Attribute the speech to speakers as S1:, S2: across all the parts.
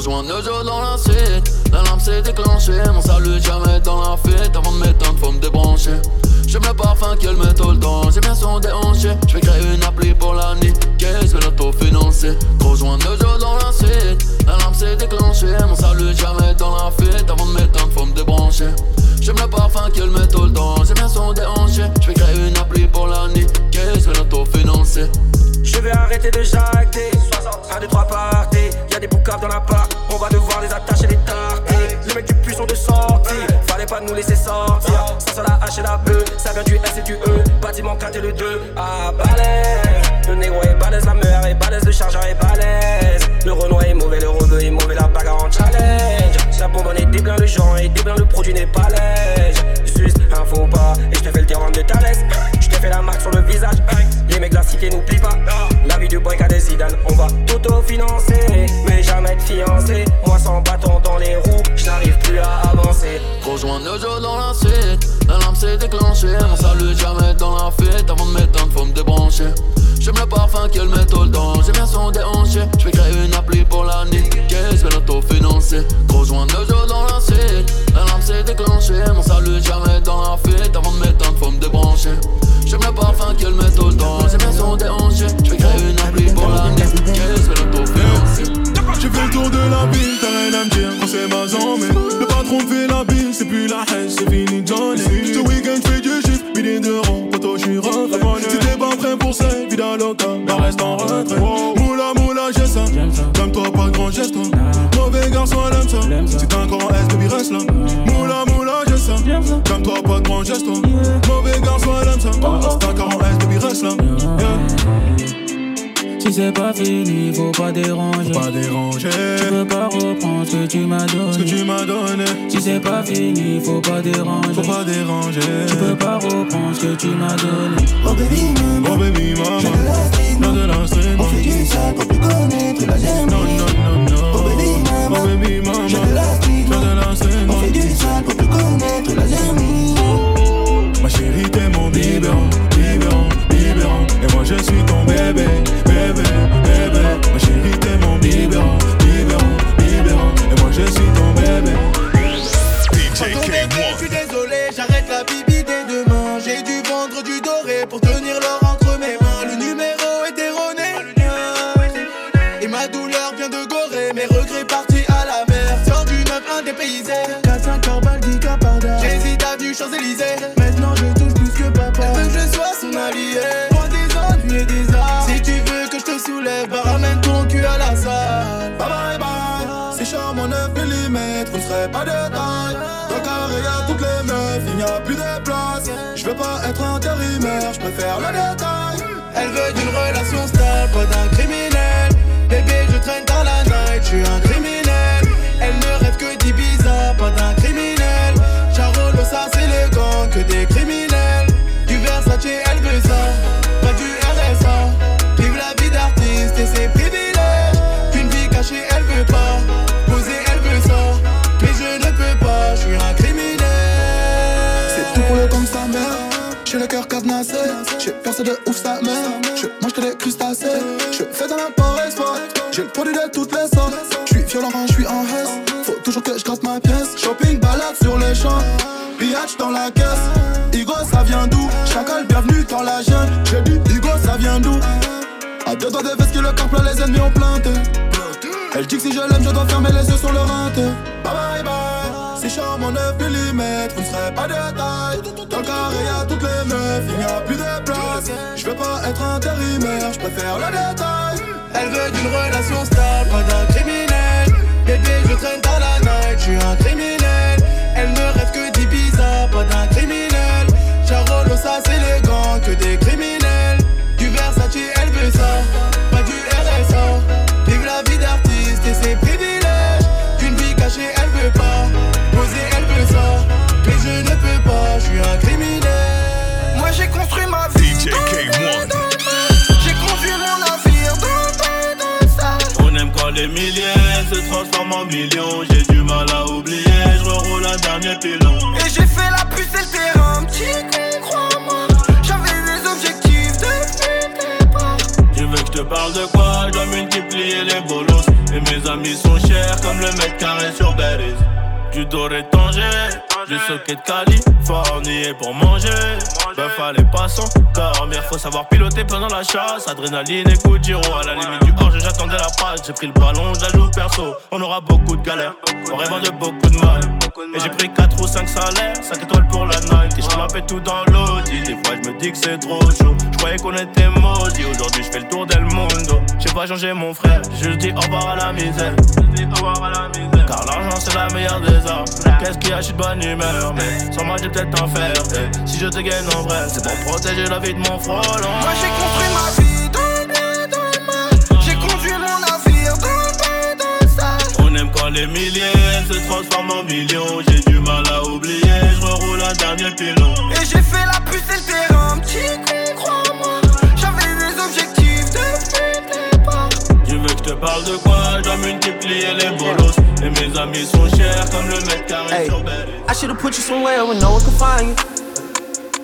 S1: Rejoins Nejo dans la suite, la lampe s'est déclenchée Mon salut jamais dans la fête, avant de m'éteindre faut me débrancher. J'aime le parfum qu'elle met tout le temps, j'ai bien son déhanché. Je vais créer une appli pour la niquer, je vais l'auto-financer. Rejoins Nejo dans la suite, la lampe s'est déclenchée Mon salut jamais dans la fête, avant de m'éteindre faut me débrancher J'aime le parfum qu'elle met tout le temps, j'ai bien son déhanché Je vais créer une appli pour la niquer, je vais l'auto-financer.
S2: Je vais arrêter de jacter. 1, 2, 3 parties. Y'a des boucaves dans la part. On va devoir les attacher les tarter. Les mecs du puits sont de sortie. Fallait pas nous laisser sortir. Ça sur la H et la B Ça vient du S et du E. Bâtiment 4 et le 2 Ah balèze Le négro est balèze La meilleure est balèze Le chargeur est balèze. Le Renault est mauvais Le rebeu est mauvais La bagarre en challenge. La bonbonne est déblin Le genre est déblin Le produit n'est pas lège Juste un faux pas Et je te fais le terrain de Thalès. Je te fais la marque sur le visage. Les mecs de la cité n'oublient pas. La vie du boy qu'a des Zidane On va tout financer Mais jamais de fiancé. Moi sans bâton dans les roues Je n'arrive plus à avancer.
S1: Rejoins Nejo dans la suite, la lampe s'est déclenchée. Mon salut jamais dans la fête, avant de m'éteindre faut me débrancher J'aime le parfum qu'elle met tout le temps, j'ai bien son déhanché. Je vais créer une appli pour la je vais l'auto-financer. Rejoins Nejo dans la suite, la lampe s'est déclenchée. Mon salut jamais dans la fête, avant de m'éteindre faut me débrancher. J'aime le parfum qu'elle met tout le temps, j'ai bien son déhanché. Je vais créer une appli pour la je vais l'auto-financer.
S3: J'ai fait le tour de la ville, t'as rien à me dire. Quand c'est ma zone Le patron fait la bille, c'est plus la haine, c'est fini Johnny toi pas de grand geste toi. Mauvais garçon elle aime ça, si t'as un grand S baby reste là. Moula moula j'ai ça, comme toi pas de grand geste toi. Mauvais garçon elle aime ça, si t'as un grand S baby reste là.
S4: Si c'est pas fini, faut pas déranger.
S3: Pas déranger.
S4: Tu peux pas reprendre ce que tu m'as
S3: ce que
S4: donné.
S3: tu m'as donné.
S4: Si c'est pas fini, faut pas déranger.
S3: Faut pas déranger.
S4: Tu peux pas reprendre ce que tu m'as donné.
S5: Oh baby maman,
S3: Oh baby mama,
S5: j'ai de la street,
S3: non de la street,
S5: on fait du sale pour plus connaître la
S3: Non,
S5: gemme.
S3: non, non, non Ma chérie t'es mon biberon, biberon, biberon. Et moi je suis ton bébé, bébé
S6: Elle veut d'une relation stable, d'un criminel.
S3: J'ai le produit de toutes les sortes. Je suis violent quand je suis en hesse Faut toujours que je gratte ma pièce. Shopping, balade sur les champs. Pillage dans la caisse. Igo ça vient d'où? Chacal bienvenue dans la jungle. J'ai dit Igo ça vient d'où? À deux doigts de veste que le corps plein les ennemis ont planté. Elle dit que si je l'aime je dois fermer les yeux sur le rinté Bye bye bye. C'est charmant 9 mm, vous ne serez pas de taille Dans le carré y'a toutes les meufs, il n'y a plus de place. Je veux pas être intérimaire, je préfère le détail
S6: Elle veut d'une relation stable, pas
S7: millions. J'ai du mal à oublier, je reroule un dernier pilon.
S2: Et j'ai fait la puce et le terrain, petit con, crois-moi. J'avais des objectifs depuis le départ.
S7: Tu veux que je te parle de quoi? Je dois multiplier les bolos. Et mes amis sont chers comme le mètre carré sur Berries. Du doré Tanger, du socket de Californie et pour manger. Ben fallait pas s'endormir, faut savoir piloter pendant la chasse. Adrénaline et coup de giro, à la limite du hors, j'attendais la passe. J'ai pris le ballon, je la joue perso. On aura beaucoup de galères, on rêve de beaucoup de mal. Et j'ai pris 4 ou 5 salaires, 5 étoiles pour la night. Et je m'appelle tout dans l'audi. Des fois, je me dis que c'est trop chaud. Je croyais qu'on était maudits. Aujourd'hui, je fais le tour d'El Mundo. J'ai pas changé mon frère, je dis au revoir à la misère. Car l'argent, c'est la meilleure des armes. Qu'est-ce qui achète bonne Mais sans moi, j'ai peut-être en faire. Et si je te gagne en vrai, c'est pour protéger la vie de mon frôlant.
S2: Moi j'ai construit ma vie
S7: les milliers se transforment en millions. J'ai du mal à oublier, je reroule un dernier pilon.
S2: Et j'ai fait la puce et le terrain, petit con, crois-moi. J'avais des objectifs depuis le départ.
S7: Tu veux que je te parle de quoi? Je dois multiplier les bolos. Mes amis sont chers comme le mètre carré sur.
S8: I should've put you somewhere where no one could find you.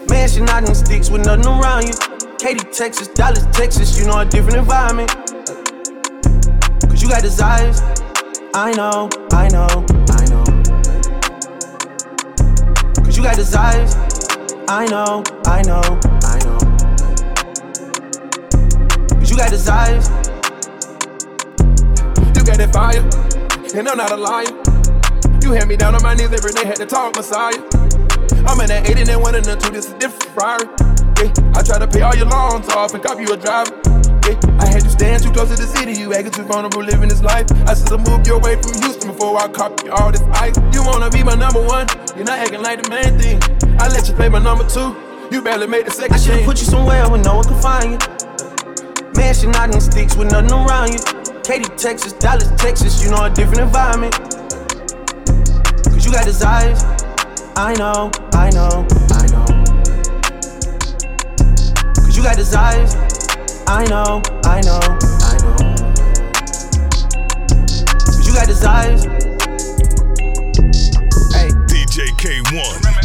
S8: Mansion out in sticks with nothing around you. Katy, Texas, Dallas, Texas, you know a different environment. Cause you got desires. I know, I know, I know. Cause you got desires. I know, I know, I know. Cause you got desires.
S9: You got that fire, and I'm not a liar. You had me down on my knees every day, had to talk Messiah. I'm in that 8 and that 1 and the 2, this is different Ferrari. Yeah, I try to pay all your loans off and copy you a driver. Yeah, I had you stand too close to the city, you acting too vulnerable living this life. I should've moved you away from Houston before I copy all this ice. You wanna be my number one, you're not acting like the main thing. I let you play my number two, you barely made the second
S8: I should've put you somewhere where no one could find you. Mansion out in sticks with nothing around you. Katy, Texas, Dallas, Texas, you know a different environment. Cause you got desires. I know, I know, I know. Cause you got desires. I know, I know, I know. Cause you got desires.
S10: Hey. DJ K1.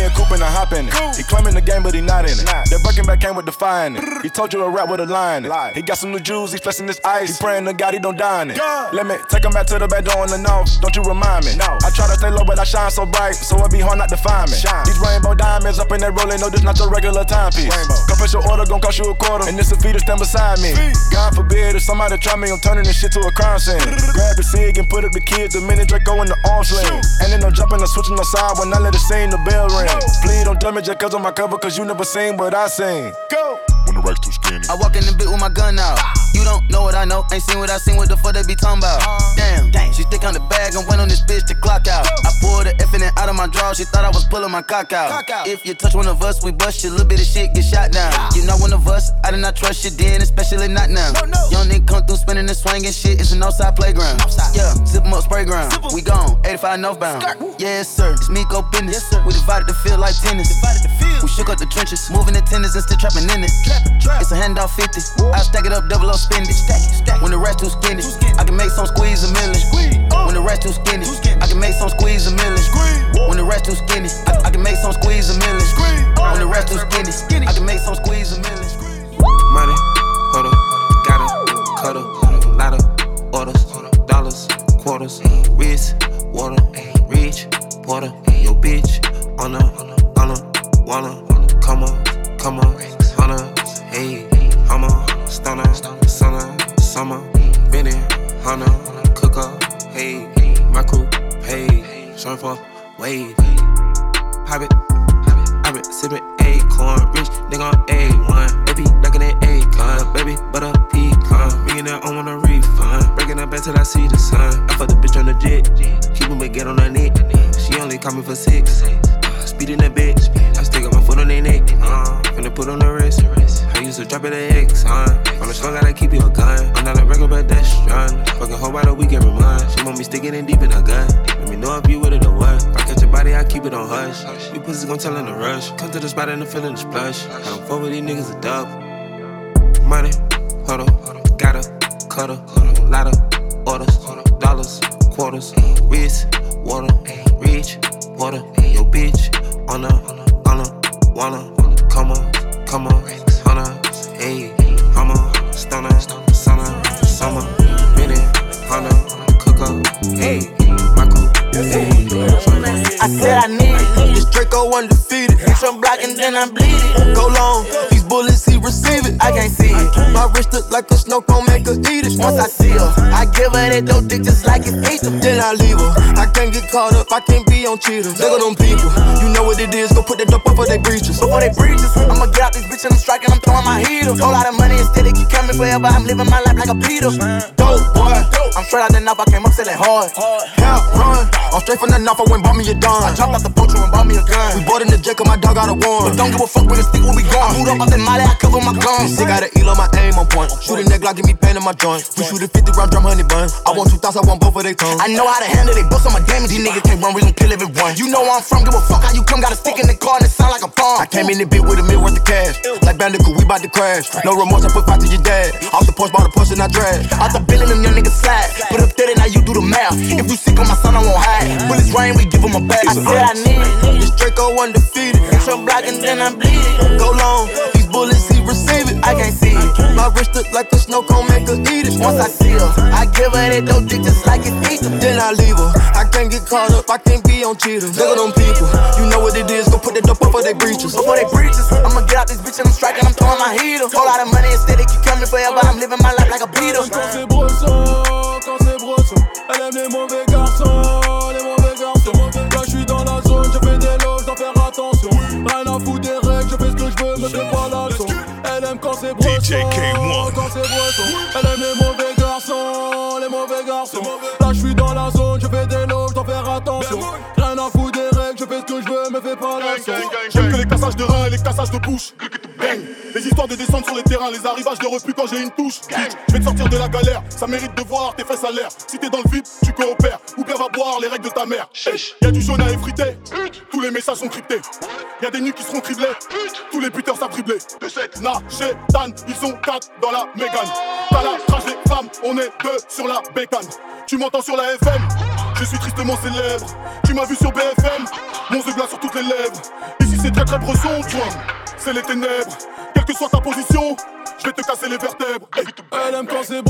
S11: Me a coupe and I hop in it. He claiming the game, but he not in it. That Birkin back came with defining it. He told you to rap with a line. in. He got some new jewels, he flexing his ice. He praying to God he don't die in it. Let me take him back to the back door in the north. Don't you remind me? No. I try to stay low, but I shine so bright, so it be hard not to find me. These rainbow diamonds up in that rolling, no, this not your regular timepiece. Confess your order, gon' cost you a quarter, and this a fee to stand beside me. God forbid if somebody try me, I'm turning this shit to a crime scene. Grab the cig and put up the kids, the minute Draco in the arms lane. And then I'm jumping and switching the side when I let it sing, the bell ring. Please don't damage it cause of my cover, cause you never seen what I seen. Go!
S10: When the rack's too skinny.
S12: I walk in the bit with my gun out. You don't know what I know, ain't seen what I seen, what the fuck they be talking about. Damn, she stick on the bag and went on this bitch to clock out. I pulled the F in it out of my draw, she thought I was pulling my cock out. If you touch one of us, we bust you, little bit of shit get shot down. You not one of us, I did not trust you then, especially not now. No, no. Young nigga come through spinning and swinging shit, it's an outside playground. Yeah, zip 'em up, spray ground. We gone, 85 northbound. Yes, sir, it's me go business. We divided the field like tennis. Divided the field. We shook up the trenches, moving the tennis and still trapping in it. It's a handout 50. I stack it up, double up, spend it. Stack, stack. When the rest too skinny, I can make some squeeze a million. squeeze oh. When the rest too skinny, I can make some squeeze a million. When the rest too skinny, I, I can make some squeeze a million. When the rest too skinny, I can make some squeeze a million.
S13: Money, huddle, gotta, cuddle, lot of orders, dollars, quarters, wrist, water, rich, porter, your bitch, on a, on a, wanna, come on, come on, hunter, hey, hummer, stunner, summer, summer, Benny, hunter, cooker, hey, my crew, hey, surf for wave, pop it, I been sipping acorn, rich nigga on A1. Baby, ducking that acorn, baby, butter pecan. Ringing that on a refund. Breaking up bed till I see the sun. I fuck the bitch on the jet, keep him get on her neck. She only call me for six. Uh, speed that bitch, I stick up my foot on their neck. Uh, finna put on the wrist. Used to drop it at X, huh? From the strong, gotta keep you a gun. I'm not a regular, but that's strong. Fucking whole by the week every month. She want me sticking in deep in her gun. Let me know if you with it or what. If I catch your body, I keep it on hush. You pussies gon' tell in the rush. Come to the spot and the feeling is plush. I don't fuck with these niggas a dub. Money, huddle, gotta, cuddle, lot of orders, dollars, quarters, wrist, water, reach, water. Your bitch on a, on a, wanna come on, come on, hey, I'm a stunner, summer, summer, minute, hunna, cook up, hey, Michael, hey.
S12: I said I need it. This Draco undefeated. Bitch, I'm blocking, then I'm bleeding. Go long, bullets, he receive it. I can't see it. My wrist look like a snow cone, make her eat it. Once I see her, I give her that dope dick just like it ate them. Then I leave her. I can't get caught up, I can't be on cheaters. Look at them people, you know what it is. Go put that dope up for they breaches. Before they breaches, I'ma get out this bitch and I'm striking, I'm throwing my heater. Whole lot of money instead, it keep coming forever. I'm living my life like a Peter. Dope boy, I'm straight out the knife, I came up selling hard. Hell run, I'm straight from the knife, I went bought me a dime. I jumped out the poacher and bought me a gun. We bought in the cause my dog got a warrant. But don't give a fuck when the stick, where we gone. I moved up the molly, I cover my guns. Sick got an eel on my aim on point. Shoot a nigga, like give me pain in my joint. We shoot a 50 round drum, honey bun. I want 2,000, I want both of they tongues. I know how to handle they books on my damage. These niggas can't run, we gon' kill everyone. You know where I'm from, give a fuck how you come. Got a stick in the car and it sound like a bomb. I came in the bit with a mil worth of cash. Like Bandicoot, we bout to crash. No remorse, I put five to your dad. Off the porch, bought a push and I drag. Out the billing, them young niggas slide. Put up 30, now you do the math. If you sick on my son, I won't hide. Bullets rain, we give him a bag. I said I need it. This Draco undefeated. Bitch, I'm blocking, then I'm bleeding. Go long, these bullets, he receive it. I can't see it. My wrist look like a snow cone, make her eat it. Once I see her, I give her that dope dick just like it eat them. Then I leave her. I can't get caught up, I can't be on cheaters. Look at them people, you know what it is. Go put that dope up for they breaches. Before they breaches, I'ma get out this bitch and I'm striking, I'm throwing my heater. Whole lot of money instead, it keep coming forever. I'm living my life like a Beatle.
S3: Quand c'est brosson, quand c'est brosson, elle aime les mauvais garçons, JK1. Elle aime les mauvais garçons, les mauvais garçons. Là, je suis dans la zone, je fais des loges, t'en faire attention. Rien à foutre des règles, je fais ce que je veux, me fais pas la
S14: cassages de reins et les cassages de bouche. Bang. Les histoires de descendre sur les terrains, les arrivages de refus quand j'ai une touche. Je vais te sortir de la galère, ça mérite de voir tes fesses à l'air. Si t'es dans le vide, tu coopères. Ou bien va boire les règles de ta mère. Y'a du jaune à effriter, tous les messages sont cryptés. Y'a des nuits qui seront criblés, tous les buteurs savent dribbler. De cette na, chez Dan, ils sont quatre dans la mégane. T'as la rage on est deux sur la bécane. Tu m'entends sur la FM, je suis tristement célèbre. Tu m'as vu sur BFM, mon glace sur toutes les lèvres. Ici c'est très très bresson, toi, c'est les ténèbres. Quelle que soit ta position, je vais te casser les vertèbres.
S3: Elle aime quand c'est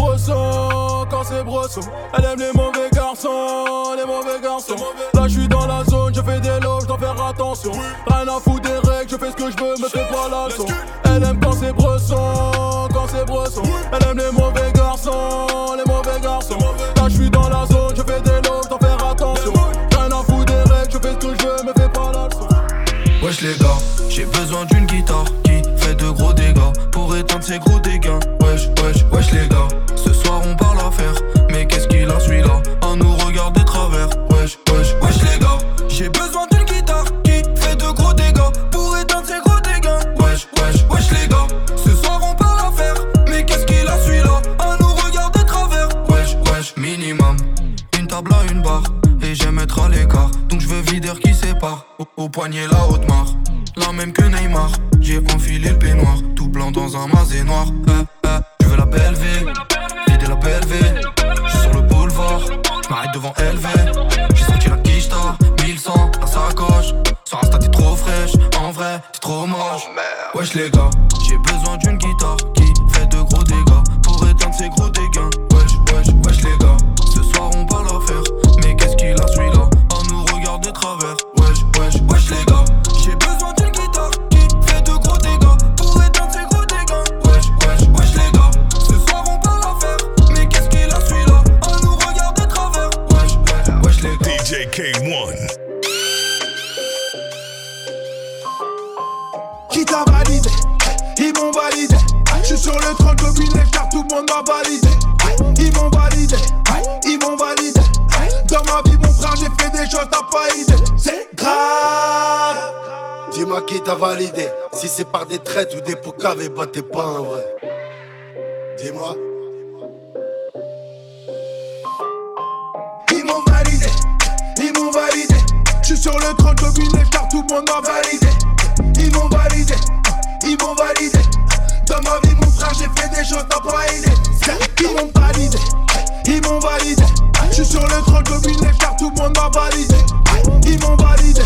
S3: quand c'est brosson. Elle aime les mauvais garçons, les mauvais garçons. Là je suis dans la zone, je fais des loges, dois faire attention. Rien à foutre des règles, je fais ce que je veux, me fais pas la leçon. Elle aime quand c'est brosson, quand c'est brosson. Elle aime les mauvais garçons, les mauvais garçons. Là je suis dans la zone, je fais des loges, dois faire attention. Rien à foutre des règles, je fais ce que je veux, me fais pas la leçon.
S15: Wesh les gars, j'ai besoin d'une guitare qui fait de gros dégâts pour éteindre ces gros dégâts. Wesh, wesh, wesh les gars, ce soir on parle affaire. Mais qu'est-ce qu'il a celui-là À nous regarder travers. Wesh, wesh, wesh les gars, j'ai besoin d'une guitare qui fait de gros dégâts pour éteindre ces gros dégâts. Wesh, wesh, wesh les gars, ce soir on parle affaire. Mais qu'est-ce qu'il a celui-là À nous regarder travers. Wesh, wesh, minimum, une table à une barre. Et j'aime être à l'écart, donc je veux vider qui sépare. Au, au poignet la haute marre, la même que Neymar. J'ai enfilé le peignoir, tout blanc dans un masé noir. Eh, t'es
S16: pas
S17: un vrai. Dis-moi.
S16: Ils m'ont validé. Ils m'ont validé. Je suis sur le 30 gobinet car tout le monde m'a. Ils m'ont validé. Ils m'ont validé. Dans ma vie, mon frère, j'ai fait des choses, t'as pas idée. Ils m'ont validé. Ils m'ont validé. Je suis
S18: sur le trône comme une car tout le monde m'a validé. Ils m'ont validé,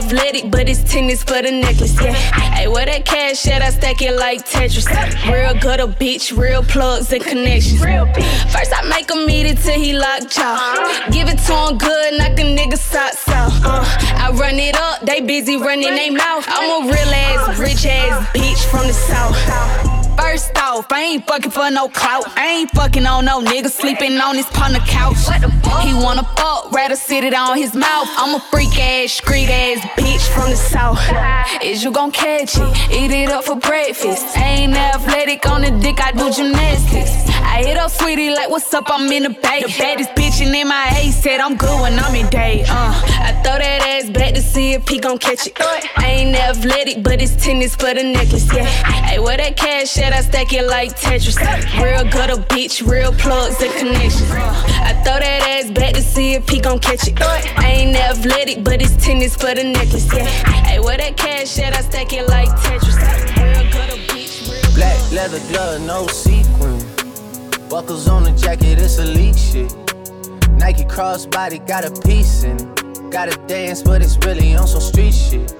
S19: athletic, but it's tennis for the necklace, yeah. Hey, where that cash at? I stack it like Tetris. Real good a bitch, real plugs and connections. First I make him eat it till he lock jaw. Give it to him good, knock a nigga socks out. Uh, I run it up, they busy running they mouth. I'm a real ass, rich ass bitch from the south. First off, I ain't fucking for no clout. I ain't fucking on no nigga sleeping on his partner couch. He wanna fuck, rather sit it on his mouth. I'm a freak ass, street ass bitch from the south. Is you gon' catch it? Eat it up for breakfast. I ain't athletic on the dick, I do gymnastics. I hit up sweetie like, what's up? I'm in the bay. The baddest bitch in MIA said I'm good when I'm in day. Uh, I throw that ass back to see if he gon' catch it. I ain't athletic, but it's tennis for the necklace. Yeah. Hey, where that cash at? I stack it like Tetris. Real good a bitch, real plugs and connections. I throw that ass back to see if he gon' catch it. I ain't athletic, but it's tennis for the necklace. Yeah. Hey, where that cash at? I stack it like Tetris. Real good bitch, real
S8: Black leather glove, no sequin. Buckles on the jacket, it's elite shit. Nike crossbody got a piece in it. Gotta dance, but it's really on some street shit.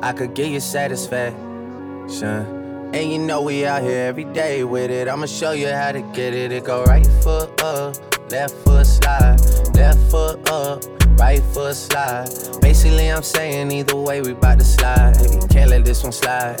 S8: I could get you satisfaction. And you know we out here every day with it. I'ma show you how to get it. It go right foot up, left foot slide, left foot up, right foot slide. Basically, I'm saying either way we bout to slide. Can't let this one slide.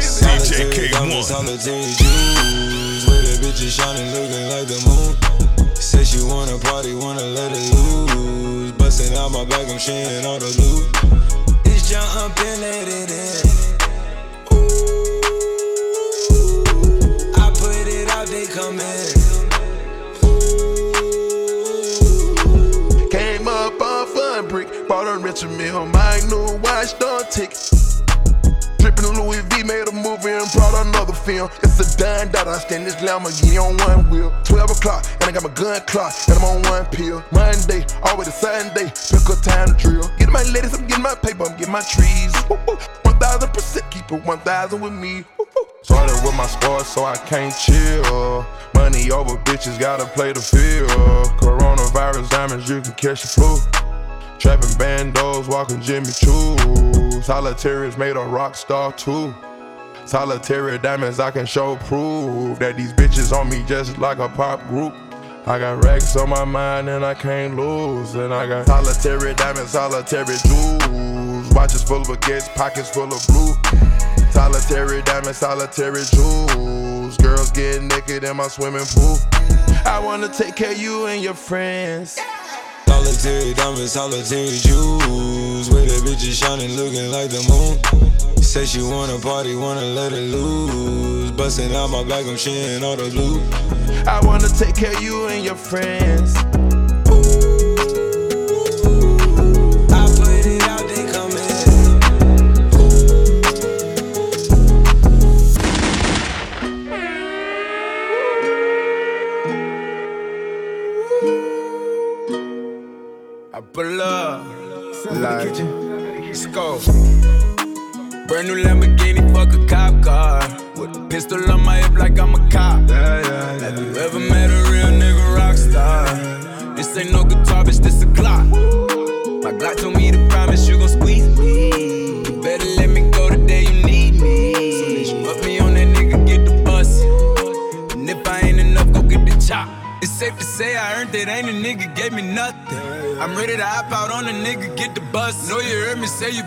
S20: DJ K1.
S21: Solitary jewels, where the bitches shining, looking like the moon. Said she wanna party, wanna let it loose. Busting out my back, I'm sharing all the loot. It's jump and let it in. Ooh, I put it out, they come in.
S22: Came up off a brick, bought a Richard Mille, my new watch don't tick. Drippin' Louis V made a movie and brought another film. It's a dime that I stand this Lamborghini on one wheel. 12 o'clock, and I got my gun clock, and I'm on one pill. Monday, always a Sunday, pick a time to drill. Get my ladies, I'm getting my paper, I'm getting my trees. Woo, woo. 1000% keep it 1000 with me. Started with my squad, so I can't chill. Money over bitches, gotta play the field. Coronavirus diamonds, you can catch the flu. Trapping bandos, walking Jimmy Choo. Solitaries made a rock star too. Solitary diamonds, I can show proof that these bitches on me just like a pop group. I got racks on my mind and I can't lose. And I got solitary diamonds, solitary jewels. Watches full of baguettes, pockets full of blue. Solitary diamonds, solitary jewels. Girls get naked in my swimming pool. I wanna take care of you and your friends.
S21: Solitary diamonds, solitary jewels. Where the bitches shining, looking like the moon. Say she wanna party, wanna let it loose. Busting out my back, I'm sharing all the loot.
S22: I wanna take care of you and your friends.
S23: Brand new Lamborghini, fuck a cop car. With a pistol on my hip like I'm a cop. Yeah, yeah, yeah. Have you ever met a real nigga rock star? This ain't no guitar, bitch, this a Glock. My Glock told me to promise you gon' squeeze me. You better let me go the day you need me. So put me on that nigga, get the bus. And if I ain't enough, go get the chop. It's safe to say I earned it, ain't a nigga gave me nothing. I'm ready to hop out on a nigga, get the bus. Know you heard me say you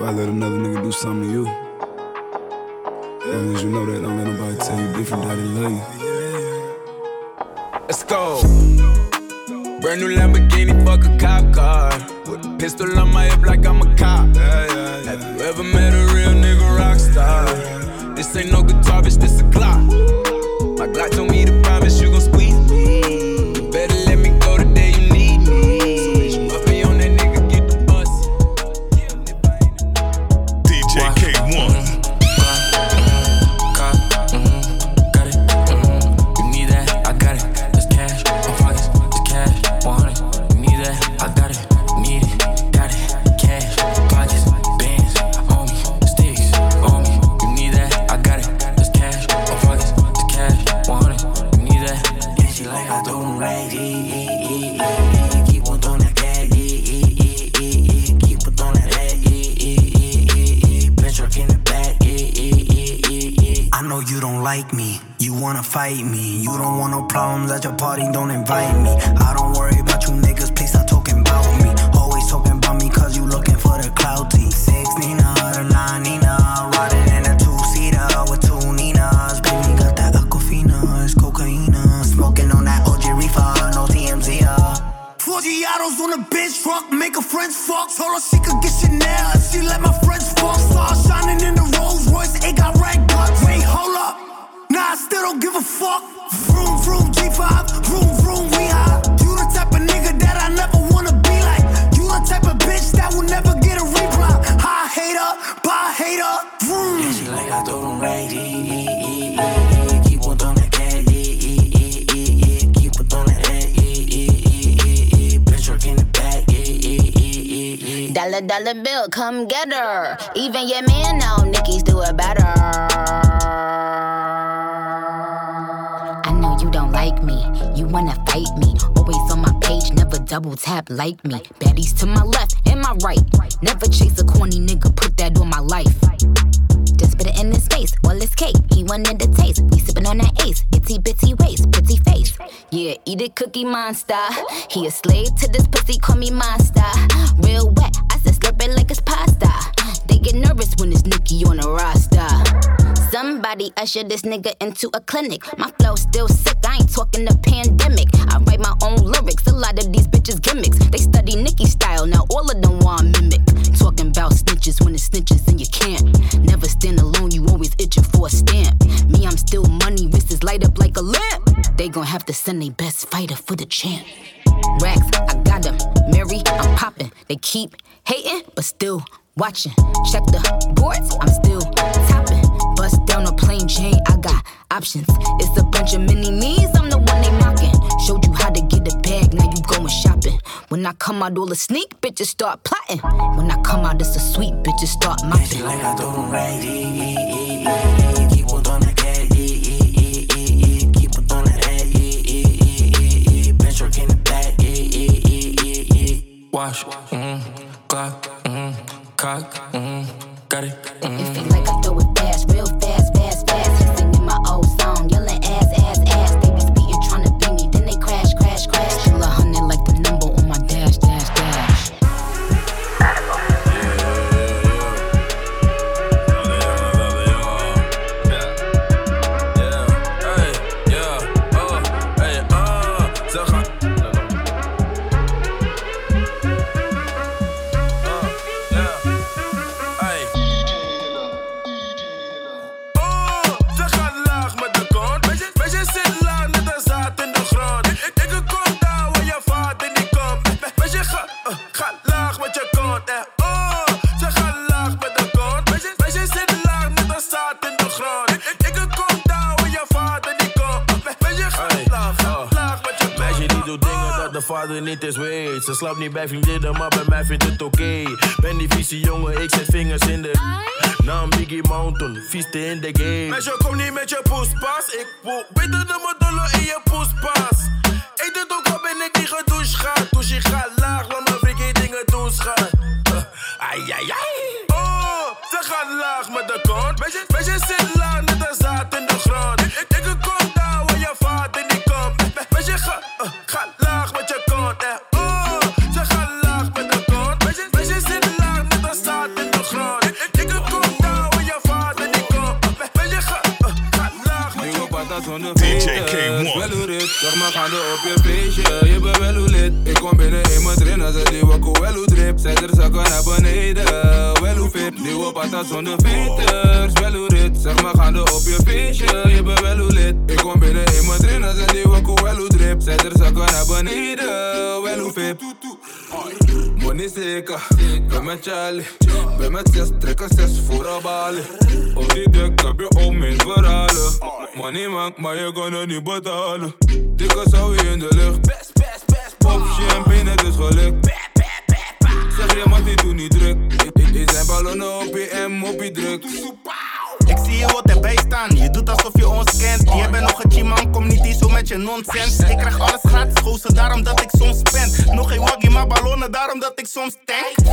S23: I let another nigga do something to you. Long as you know that, don't let nobody tell you different, daddy love you. Let's go. Brand new Lamborghini, fuck a cop car. With a pistol on my hip like I'm a cop. Have
S24: come get her. Even your man know Nicki's do it better. I know you don't like me, you wanna fight me. Always on my page, never double tap like me. Baddies to my left and my right. Never chase a corny nigga, put that on my life. Just put it in his face, all his cake. He wanted the taste. We sippin' on that ace, itty bitty waist, pretty face. Yeah, eat it, cookie monster. He a slave to this pussy, call me monster. Real wet, I said slurp it like it's pasta. They get nervous when it's Nicki on a roster. Somebody usher this nigga into a clinic. My flow still sick, I ain't talking the pandemic. I write my own lyrics, a lot of these bitches gimmicks. They study Nicki style, now all of them want mimic. Talking about snitches when it's snitches and you can't. Never stand alone, you for a stamp. Me, I'm still money, wrists light up like a lamp. They gon' have to send their best fighter for the champ. Racks, I got them. Mary, I'm popping. They keep hating, but still watching. Check the boards, I'm still topping. Bust down a plain chain, I got options. It's a bunch of mini me's, I'm the one they mocking. Showed you how to get a bag, now you going shopping. When I come out, all the sneak bitches start plotting. When I come out, it's a sweet bitches start mopping.
S25: She like I throw
S15: Wash, mm, Glock, mm, cock,
S7: Ze slaapt niet bij vriendinnen, maar bij mij vindt het oké. Ben die vieze jongen, ik zet vingers in de. Naam Biggie Mountain, vieste in de game. Meisje, kom niet met je poespas. Ik wil beter dan mijn dollar in je poespas.
S26: Patat zonder filters. Wel hoe dit, zeg maar gaande op je feestje. Je bent wel hoe lid. Ik kom binnen in mijn trainer, ze die wakko wel hoe drip. Zet er zakken naar beneden, wel hoe fit. Money zeker, ben met Charlie. Ben met zes, trekken zes voor een balen. Op die dek heb je om mijn verhalen. Money maakt, maar je kan het niet betalen. Dikke zou je in de lucht. Pop champagne, het is gelukt. Zeg je man, die doet niet druk. Die zijn ballonnen op je M, op je druk.
S27: Ik zie je wat erbij staan, je doet alsof je ons kent. Jij bent nog een G-man, kom niet hier zo met je nonsens. Ik krijg alles gratis, gozer, daarom dat ik soms spend. Nog geen waggie, maar ballonnen, daarom dat ik soms tank.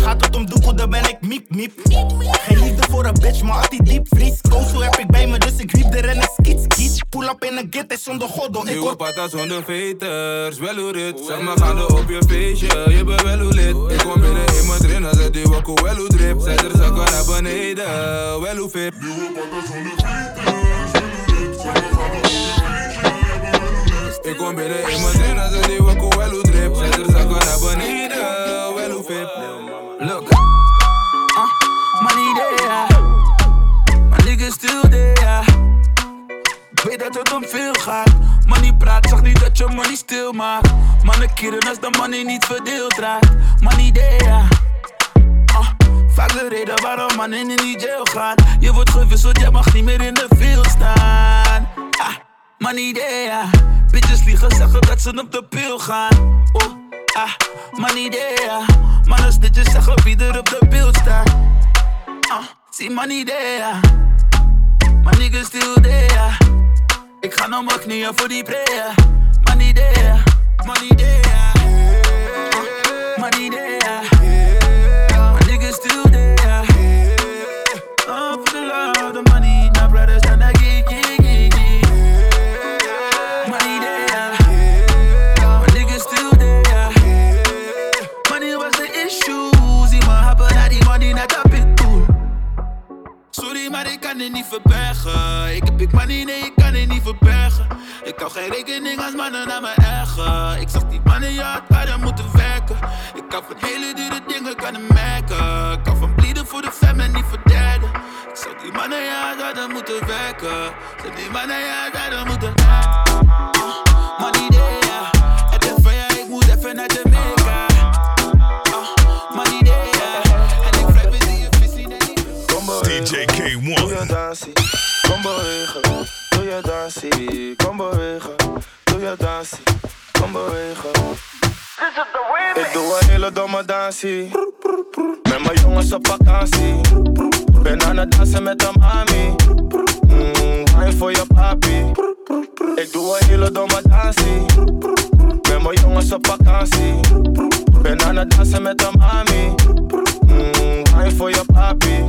S27: Gaat het om doekoe, dan ben ik miep miep. Geen liefde voor een bitch, maar altijd diep vries. Kozo heb ik bij me, dus ik wiep er en ik skiet skiet. Pull up in een git, is zonder goddo. Ik word
S26: patat zonder veters, wel hoe dit. Zeg maar gaande op je feestje, je bent wel hoe lid. Ik kom binnen in mijn trainer, zet die wakko wel hoe drip. Zet er zakken naar beneden, wel hoe fit. Nieuwe Ik kom binnen in mijn zet die wakko wel hoe drip. Zet er zakken naar beneden, wel hoe fit.
S28: Look, uh, money there, my niggas still there. Ik weet dat het om veel gaat. Money praat, zag niet dat je money stil maakt. Mannen keren als de money niet verdeeld raakt. Money there. Vaak de reden waarom mannen in die jail gaan. Je wordt gewisseld, jij mag niet meer in de field staan. Ah, money there. Bitches liegen, zeggen dat ze op de pil gaan. Oh, ah, money there. Mannen snitjes zeggen wie er op de beeld staat. Ah, zie money there. My niggas still there. Ik ga naar mijn knieën voor die prayer. Money there, money there. Money there. Kan niet verbergen. Ik heb big money, nee, ik kan het niet verbergen. Ik hou geen rekening als mannen naar mijn eigen. Ik zag die mannen, ja, het hadden moeten werken. Ik kan van hele dure dingen, kan het merken. Ik kan van blieden voor de fam en niet voor derden. Ik zag die mannen, ja, het hadden moeten werken. Ik die mannen, ja, het hadden moeten Money
S10: K1.
S22: Doe je dansie, kom bewegen. Doe je dansie, kom bewegen. Doe je dansie, kom bewegen. Ik doe een hele domme dansie. Met mijn jongens op vakantie. Ben aan het dansen met een mami. Mm, wine voor je papi. Ik doe een hele domme dansie. Met mijn jongens op vakantie. Ben aan het dansen met een mami. Mm, wine voor je papi.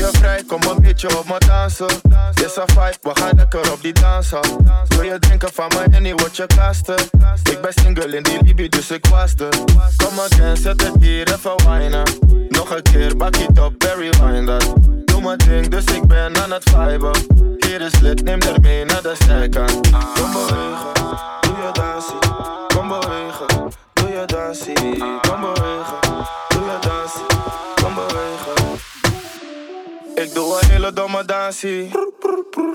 S22: Je vrij, kom een beetje op me dansen. Yes, a vibe, we gaan lekker op die dansen. Wil je drinken van mij en niet word je kasten? Ik ben single in die Libi, dus ik was er. Kom again, zet het hier even winen. Nog een keer, bak it op, Barry dat. Doe mijn ding, dus ik ben aan het viben. Hier is lid, neem er mee naar de zijkant. Kom bewegen, doe je dansie. Kom bewegen, doe je dansie. Kom bewegen, Ik doe een hele domme dansie.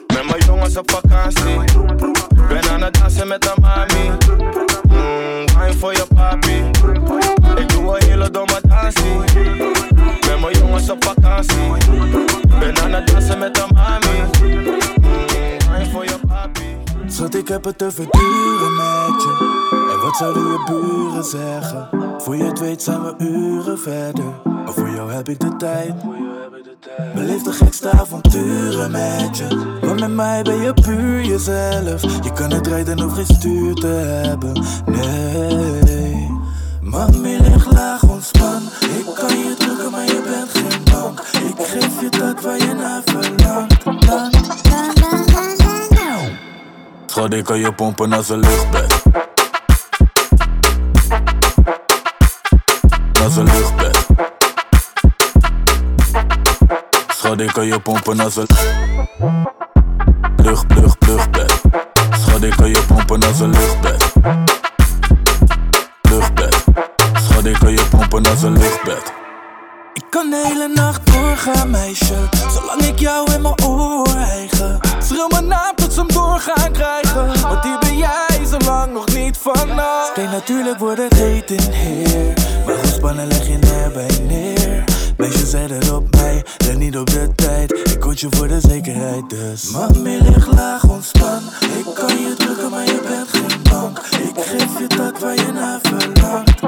S22: Met mijn jongens op vakantie. Ben aan het dansen met een mami. Mm, wine voor je papi. Ik doe een hele domme dansie. Met mijn jongens op vakantie. Ben aan het dansen met een mami. Mm, wine voor je papi.
S28: Schat, ik heb het te verduren met je. En
S29: Wat zouden je buren zeggen? Voor je het weet zijn we uren verder. Maar voor jou heb ik de tijd. Beleef de gekste avonturen met je. Want met mij ben je puur jezelf. Je kan het rijden of geen stuur te hebben. Nee. Mami, lig laag, ontspan. Ik kan je drukken, maar je bent geen bank. Ik geef je dat waar je naar verlangt. Dan, Schat, ik kan je pompen als een luchtbed. Ik kan je pompen als een lucht, lucht, luchtbed. Schat, ik kan je pompen als een luchtbed. Luchtbed. Schat, ik kan je pompen als een luchtbed. Ik kan de hele nacht doorgaan, meisje. Zolang ik jou in mijn oor eigen. Schreeuw mijn naam tot ze hem doorgaan krijgen. Want hier ben jij zo lang nog niet vanaf. Nee, natuurlijk wordt het heet in heer. Maar gespannen leg je neer bij neer. Het op mij, let niet op de tijd. Ik coach je voor de zekerheid, dus. Mami, lig laag, ontspan. Ik kan je drukken, maar je bent geen bank. Ik geef je dat waar je naar verlangt.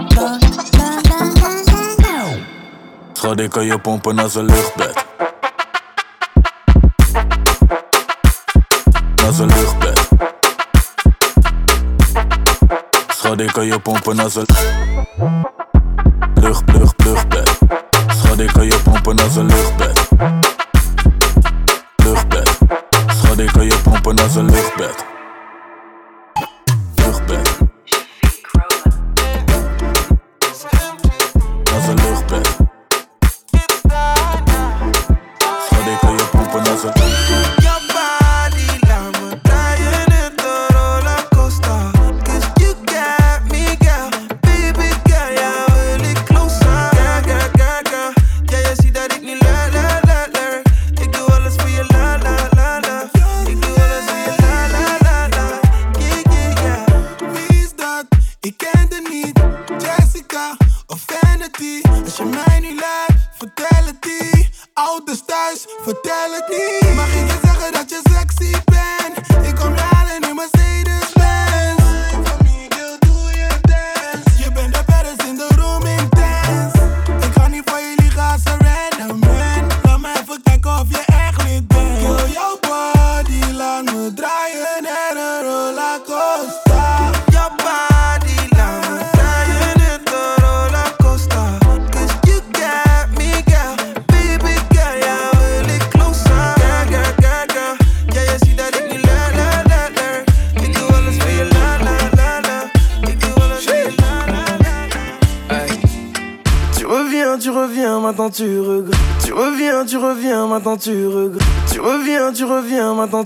S29: Schat, ik kan je pompen als een luchtbed. Als een luchtbed. Schat, ik kan je pompen als een lucht, lucht, luchtbed. Schat, ik kan je pompen als een luchtbed. Luchtbed. Schat, ik kan je pompen als een luchtbed.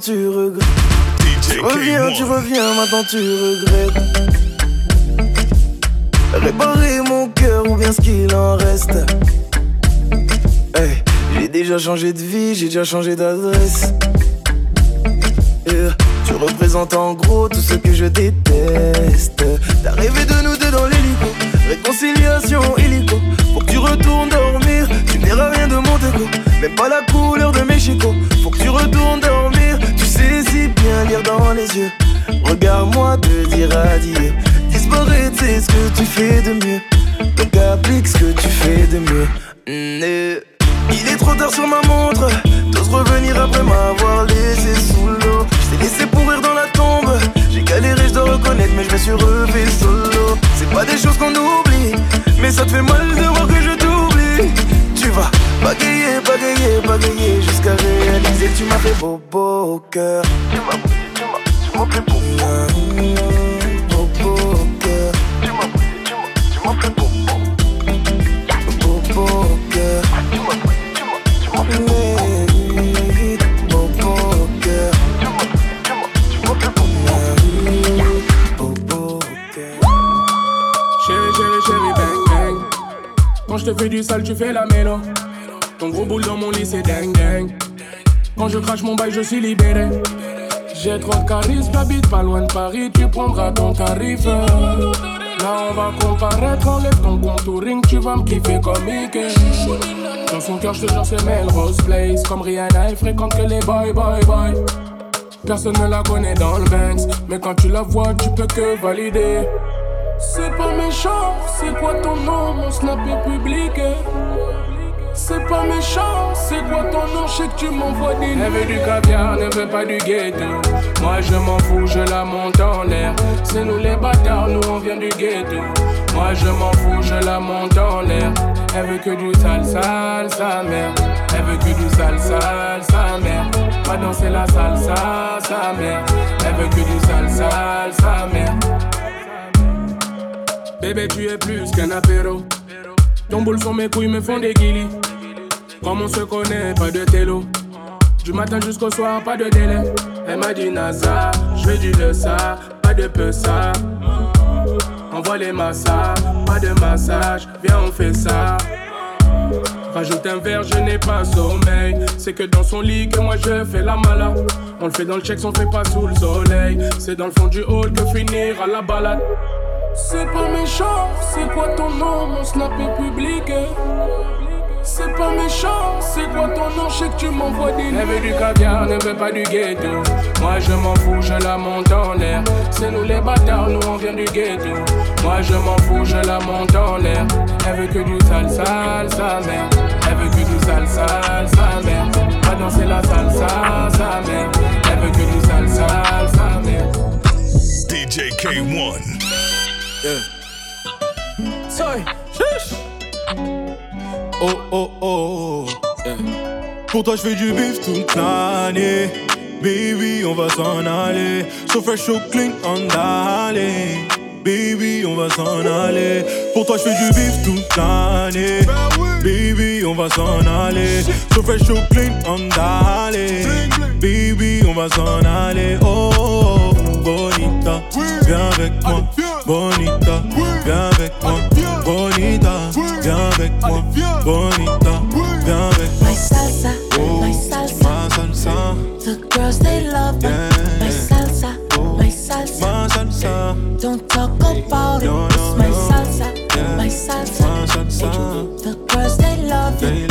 S29: Reviens, fait mal de voir que je t'oublie. Tu vas bagayer, bagayer, bagayer jusqu'à réaliser tu m'as fait beau, beau au cœur. Tu m'as tu m'as, tu m'as fait beau, beau,
S30: je fais du sale, tu fais la mélo. Ton gros boule dans mon lit, c'est ding, ding. Quand je crache mon bail, je suis libéré. J'ai trop de charisme, j'habite pas loin de Paris, tu prendras ton tarif. Là, on va comparaître, enlève ton contouring, tu vas me kiffer comme Mickey. Dans son cœur, je te jure, c'est Melrose Place. Comme Rihanna, elle fréquente que les boy, boy, boy. Personne ne la connaît dans le Banks, mais quand tu la vois, tu peux que valider. C'est pas méchant, c'est quoi ton nom, mon snap est public c'est pas méchant, c'est quoi ton nom, je sais que tu m'envoies des Elle veut du caviar, ne veut pas du ghetto. Moi je m'en fous, je la monte en l'air. C'est nous les bâtards, nous on vient du ghetto. Moi je m'en fous, je la monte en l'air. Elle veut que du sale, sale, sa mère. Elle veut que du sale, sale, sa mère. Va danser la salsa, sa mère. Elle veut que du sale, sale, sa mère Bébé tu es plus qu'un apéro ton boule sur mes couilles me font des guillis. Comme on se connaît, pas de télo. Du matin jusqu'au soir, pas de délai. Elle m'a dit NASA, je veux du ça, pas de peu ça. Envoie les massages, pas de massage, viens on fait ça. Rajoute un verre, je n'ai pas sommeil. C'est que dans son lit que moi je fais la mala. On le fait dans le check, on fait pas sous le soleil. C'est dans le fond du hall que finir à la balade. C'est pas méchant, c'est quoi ton nom, mon snap est public. C'est pas méchant, c'est quoi ton nom, je sais que tu m'envoies des Elle veut du caviar, ne veut pas du ghetto. Moi je m'en fous, je la monte en l'air. C'est nous les bâtards, nous on vient du ghetto. Moi je m'en fous, je la monte en l'air. Elle veut que du sale, sale, sa mère. Elle veut que du sale, sale, sa mère. Va danser la salsa, sa mère. Elle veut que du sale, sale, sa mère.
S10: DJ K1.
S3: Yeah. Sorry. Oh oh oh. Yeah. Pour toi, je fais du bif toute l'année. Baby, on va s'en aller. So fresh, so clean, on aller. Baby, on va s'en aller. Pour toi, je fais du bif toute l'année. Baby, on va s'en aller. So fresh, so clean, on aller. Baby, on va s'en aller. Oh, oh, oh, bonita, viens avec moi. Bonita, viens avec moi. Bonita, viens avec moi. Bonita, viens avec moi.
S31: My salsa, oh, my salsa,
S3: ma salsa.
S31: The girls they love
S3: Yeah.
S31: my salsa, oh, my salsa.
S3: Ma salsa.
S31: Don't talk about
S3: No,
S31: it.
S3: no,
S31: It's my salsa,
S3: Yeah.
S31: my salsa.
S3: Ma salsa.
S31: The girls they love
S3: They
S31: it.
S3: love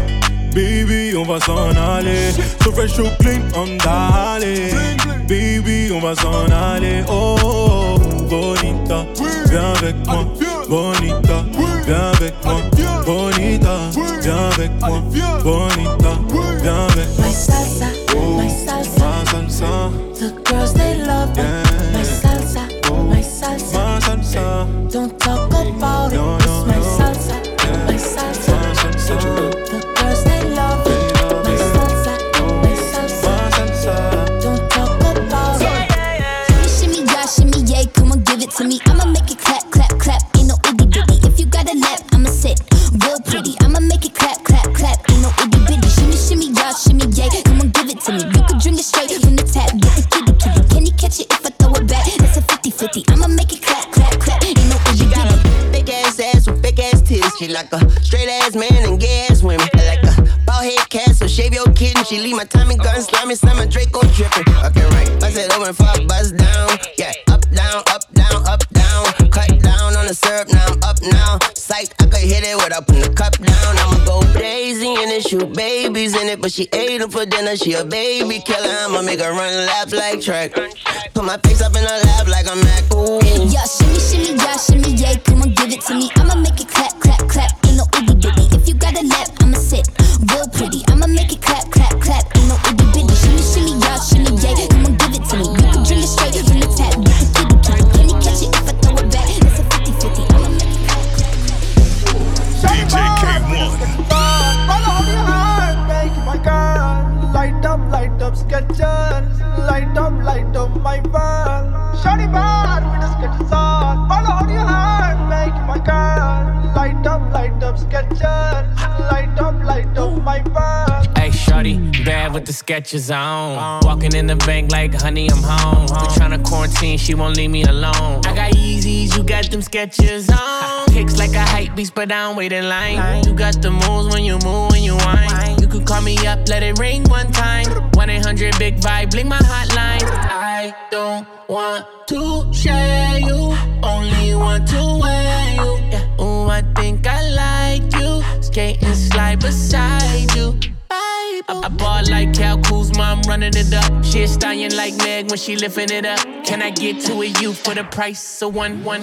S3: Baby, on va s'en aller. So fresh, so clean, on d'aller. Baby, on va s'en aller. Oh, oh, oh, bonita, viens avec moi. Bonita, viens avec moi. Bonita, viens avec moi. Bonita, viens avec moi.
S31: My salsa, my salsa.
S3: Ma salsa,
S31: The girls it.
S32: But she ate them for dinner, she a baby killer. I'ma make her run laps like track. Put my face up in her lap like I'm Mac. Ooh.
S24: Yeah, shimmy, shimmy, yeah, shimmy, yeah, come on, give it to me. I'ma make it clap, clap, clap.
S33: Sketches on.
S34: Walking in the bank like, honey, I'm home. We tryna quarantine, she won't leave me alone. I got Yeezys, you got them Skechers on. Kicks like a hype beast, but I don't wait in line. You got the moves when you move, when you whine. You could call me up, let it ring one time. 1 800 Big Vibe, blink my hotline. I don't want to share you, only want to wear you. Ooh, I think I like you. Skate and slide beside you. I like Cal Kuzma, I'm running it up. She a stallion like Meg when she lifting it up. Can I get to it, you for the price of one one?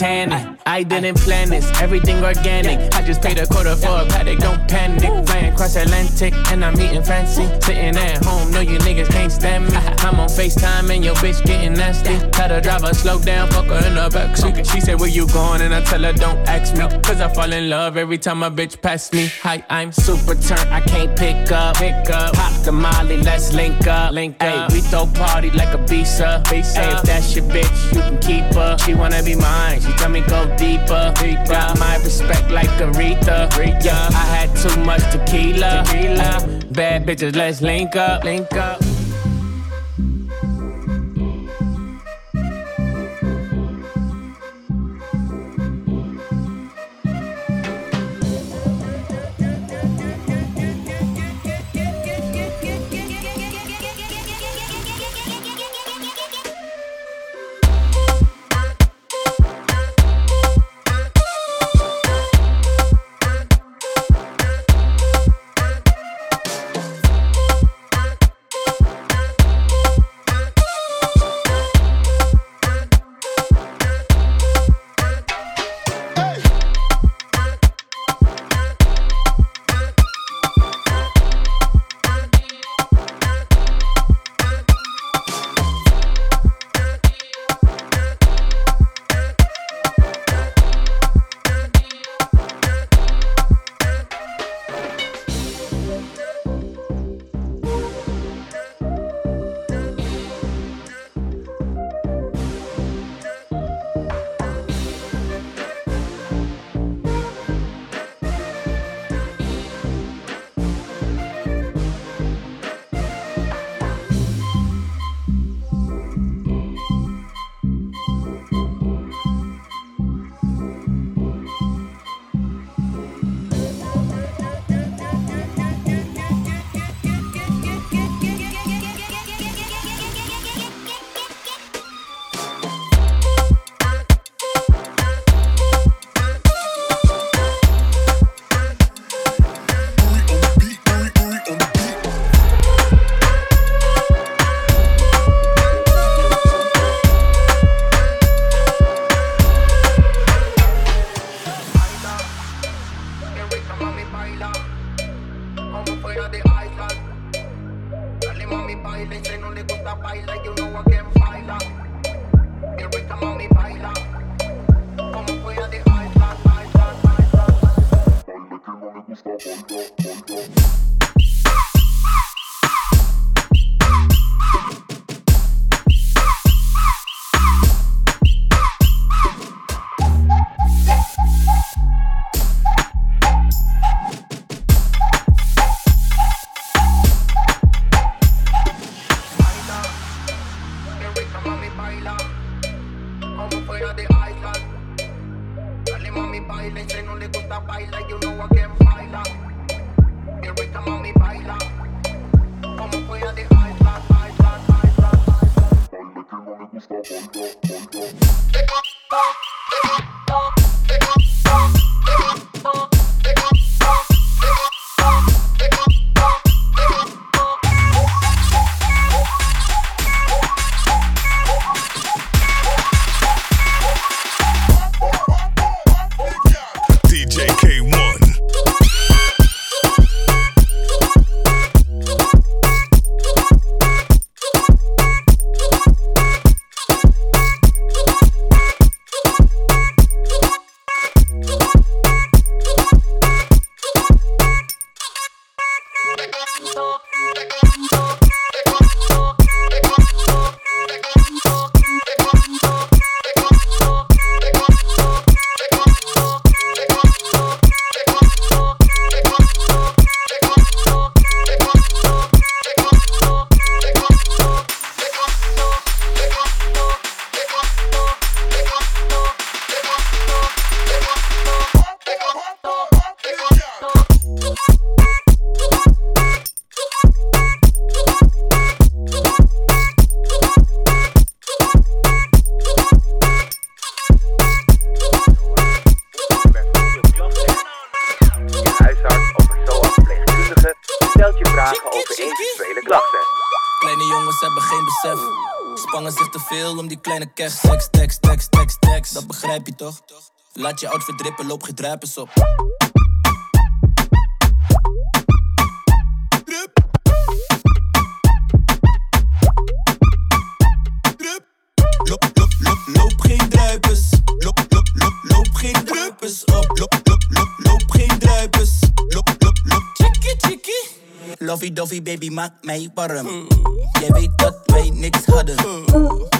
S34: Tanning. I didn't plan this, everything organic. I just paid a quarter for a Patek, don't panic. Across Atlantic and I'm eating fancy. Sitting at home, know you niggas can't stand me. I'm on FaceTime and your bitch getting nasty. Tell the driver slow down, fuck her in the backseat. She said, Where you going? And I tell her, Don't ask me. Cause I fall in love every time a bitch pass me. Hi, I'm super turned, I can't pick up. Pick up. Pop the molly, let's link up. Link up. We throw party like a visa. visa. Ay, if that's your bitch, you can keep her. She wanna be mine, she tell me go deeper. deeper. Got my respect like Aretha. Aretha. I had too much tequila. Tequila. Bad bitches, let's link up. Link up.
S35: om die kleine cash. Tekst, tekst, tekst, tekst, tekst. Dat begrijp je toch? Laat je outfit verdrippen, loop geen druipers op. druipers op. Lop, lop, loop, loop geen druipers. Lop, Lovey dovey baby maak mij warm. Jij weet dat wij niks hadden.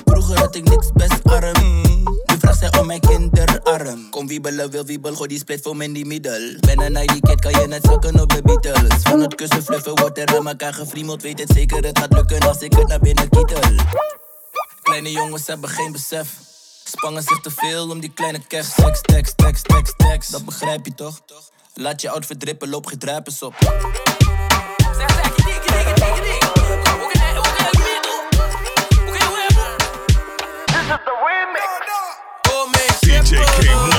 S35: Vroeger had ik niks best arm. Nu vraagt zij om mijn kinderarm. Kom wiebelen, wil wiebel, gooi die split voor me in die middel. Ben een ID kid, kan je net zakken op de Beatles. Van het kussen fluffen wordt er aan elkaar gefriemeld. Weet het zeker, het gaat lukken als ik het naar binnen kietel. Kleine jongens hebben geen besef. Spannen zich te veel om die kleine cash. Tekst, tekst, tekst, tekst, tekst. Dat begrijp je toch? Laat je outfit drippen, loop geen druipers op.
S36: DJ
S20: Kay-One.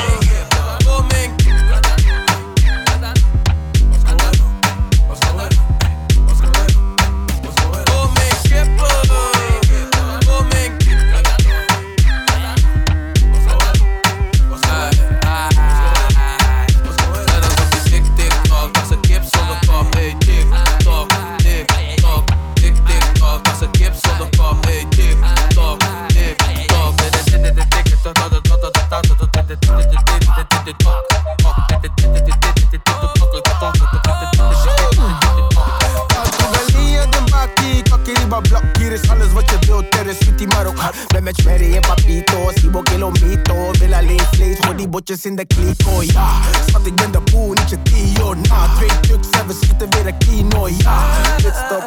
S20: Sweetie maar ook hard. Ben met Sherry en Papito, Sibo Kilomito, wil alleen vlees, gooi die botjes in de kliko, ja. Schat, ik ben de boer, niet je Tio, na twee chucks en we schieten weer een kino, ja. Dit stop,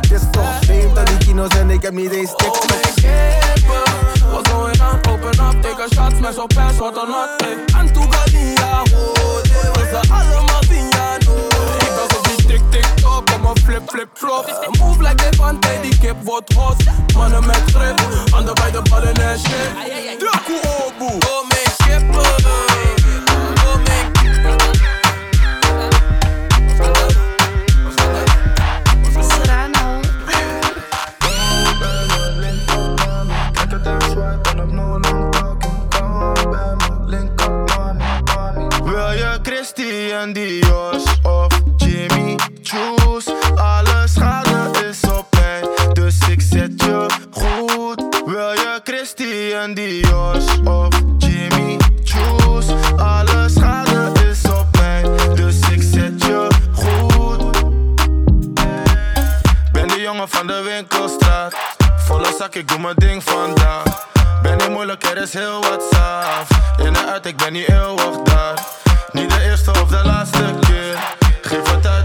S20: dit is toch vreemd dat die kino's en ik heb niet eens tekst met
S35: What's going on? Open up, take a shot, smash op ass, what or not, eh. Antugalia, oh, we zijn allemaal kom op flip flip flop. Move like de van die kip wordt hot. Mannen met grip, handen bij de ballen en shit. Draku Obu, oh mijn schipper. Oh mijn
S22: Wil Christian Dior of Jimmy Choos? zit je goed? Wil je Christian dios of Jimmy Choos? Alle schade is op mij, dus ik zet je goed. Ben de jongen van de winkelstraat. Volle zak, ik doe mijn ding vandaag. Ben niet moeilijk, er is heel wat saaf. In en uit, ik ben niet eeuwig daar. Niet de eerste of de laatste
S37: keer. Geef het uit.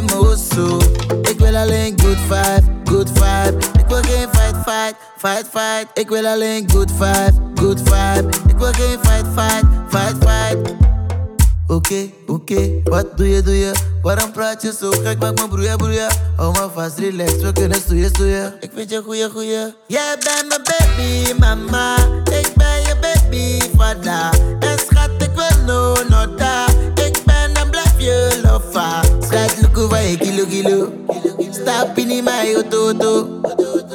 S37: Mijn osso. Ik wil alleen good vibe, good vibe. Ik wil geen fight, fight, fight, fight. Ik wil alleen good vibe, good vibe. Ik wil geen fight, fight, fight, fight. Oké, oké, wat doe je, doe je? Waarom praat je zo gek? Maak me broeien, broeien. Hou me vast, relax, we kunnen stoeien, stoeien. Ik vind je goeie, goeie. Jij bent mijn baby, mama. Ik ben je baby, vader. En schat, ik wil no, no da. Ik ben en blijf je lofa. Schat, look over je kilo, kilo. Stap in mijn auto, auto.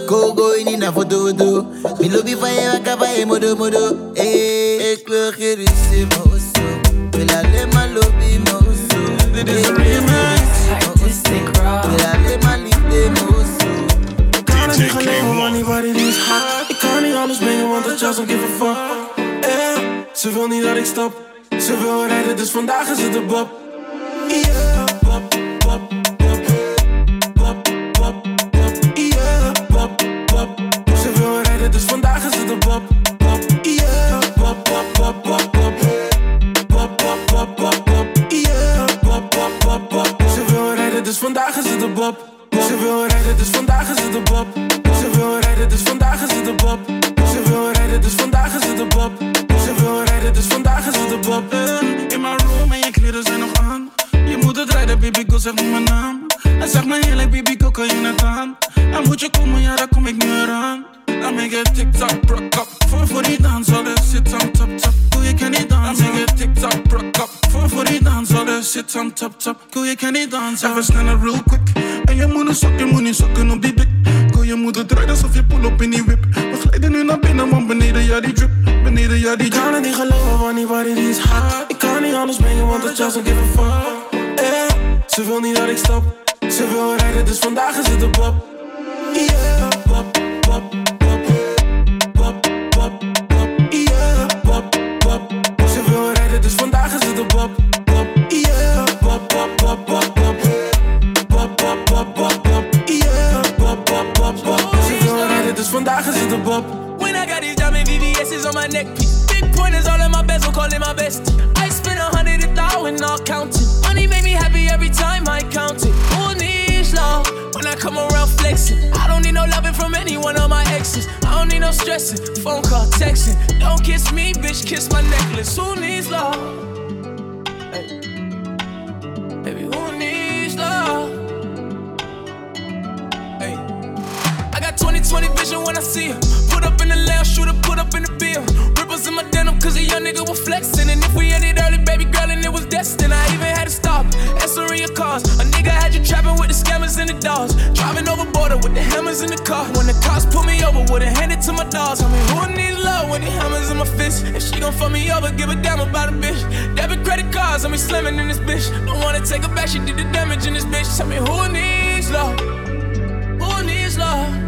S37: Go, go in een foto, foto. Mi lobby van je wakker van je modo, modo. Hey, ik wil geen ruzie, to is remix.
S6: Kan het niet. Ik kan niet alles brengen, want dat just don't give a fuck. Ze wil niet dat ik stop. Ze wil rijden, dus vandaag is het een bob. Yeah. Ze wil rijden, dus vandaag is het een bob. Bob, yeah. Bob, bob, bob, bob. Dus vandaag is het de bob. Ze wil rijden, dus vandaag is het de bob. Ze wil rijden, dus vandaag is het de bob. Ze wil rijden, dus vandaag is het de bob. Ze wil rijden, dus vandaag is het de bob. Eh, In mijn room en je kleren zijn nog aan. Je moet het rijden, baby, go zeg mijn naam. En zeg me eerlijk, baby, net aan. En moet je komen, ja, daar kom ik nu eraan. Dan make it tik-tak, brok up. Voor voor die dans, all the shit on top, top. Cool, je kan niet dansen. Make it tik-tak, brok up. Voor voor die dans, all the shit on top, top. Cool, je kan niet dansen. Even sneller, real quick. En je moet een sok, je moet niet sokken op die dik. Cool, je moet het rijden alsof je pull op in die whip. We glijden nu naar binnen, want beneden, ja, die drip. Beneden, ja, die Ik kan het niet geloven, want die body die is hot. Ik kan niet anders brengen, want I just don't give a fuck. Eh, ze wil niet dat ik stop. Ze wil rijden, dus vandaag is het bob.
S38: Call. Don't kiss me, bitch, kiss my necklace. Who needs love? Hey. Baby, who needs love? Hey. I got 2020 vision when I see her. Put up in the lounge, shooter, put up in the bill. Ripples in my denim, cause a young nigga was flexing. And if we ended early, baby girl, and it was destined, I even had to stop. Answer your calls. A nigga had you trapping with the scammers and the dogs. Driving over border with the hammers in the car. When the cops pull me over, would've handed to my dogs. Tell me who needs love when the hammers in my fist? If she gon' fuck me over, give a damn about a bitch. Debit credit cards, I'm be slamming in this bitch. Don't wanna take her back, she did the damage in this bitch. Tell me who needs love? Who needs love?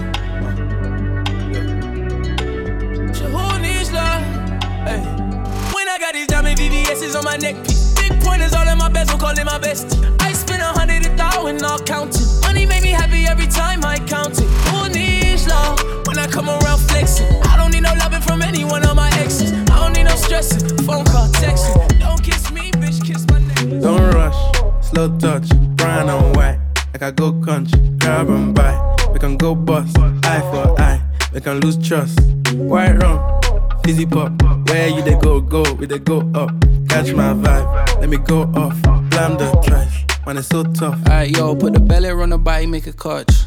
S38: VVS's on my neck. Big pointers all in my bezel, it my bestie. I spend a hundred a thousand, not counting. Money make me happy every time I count it. Who needs love when I come around flexing? I don't need no loving from any one of my exes. I don't need no stressing, phone call, texting. Don't kiss me, bitch, kiss my neck.
S6: Don't rush, slow touch, brown on white. Like I go country, grab and buy. We can go bust, eye for eye.
S39: they can lose trust. White rum, fizzy pop. Where you they go, go, we they go up. Catch my vibe, let me go off. Blam the trash, man, it's so tough.
S40: Alright, yo, put the belly on the body, make a catch.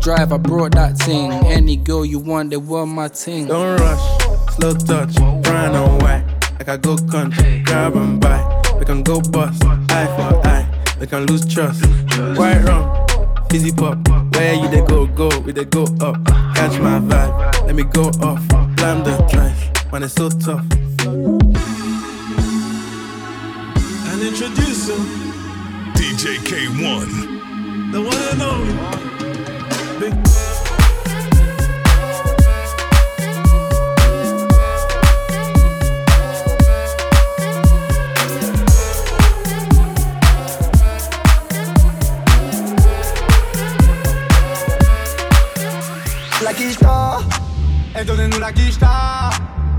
S40: drive, I brought that thing. Any girl you want, they were my thing.
S39: Don't rush, slow touch, brown and white. Like I go country, grab and buy. We can go bust, eye for eye. We can lose trust. White rum, fizzy pop. Where you they go, go, we they go up. Catch my vibe, let me go off. Blam the trash, man, it's so tough.
S30: And introduce him,
S20: DJ Kay-One.
S30: the one and only. Big
S29: La quicheta, et donnez-nous la quicheta.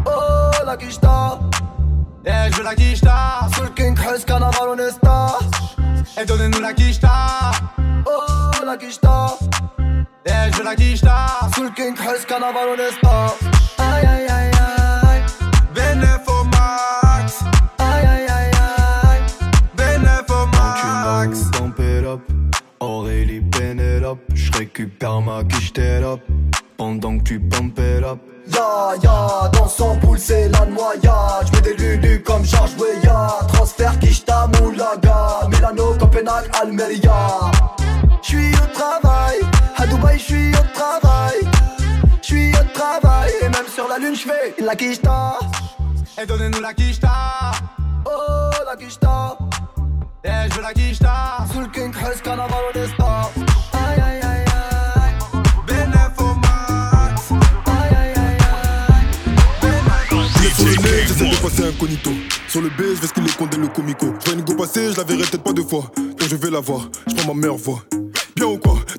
S29: Oh, la quicheta. Eh, je veux la quicheta. Sur le King Hus, carnaval, on est star. Et donnez-nous la quicheta. Oh, la quicheta. Ey, yo la guista Sul King Kreuz, Karneval und ist aus Ai,
S41: ai, Max
S42: Ai, up Aurélie Penelope Je récupère ma quiche, up Pendant que tu pump it up
S29: Ya, ya, dans son poule c'est la noyade J'mets des lulu comme George Weah. Transfert Kishta Moulaga. Milano, Copenhague, Almeria. J'suis au travail à Dubaï, j'suis au travail. J'suis au travail, et même sur la lune, j'fais la Kishta. Et donnez-nous la Kishta. Oh, la Kishta. Eh, j'veux la Kishta. Sous le King Hus, carnaval, on est star. Aïe, aïe, aïe,
S43: j'essaie de passer incognito. Sur le B, je vais ce qu'il est condé le comico. Je vois une go passer, je la verrai peut-être pas deux fois. Donc je vais la voir, je prends ma meilleure voix.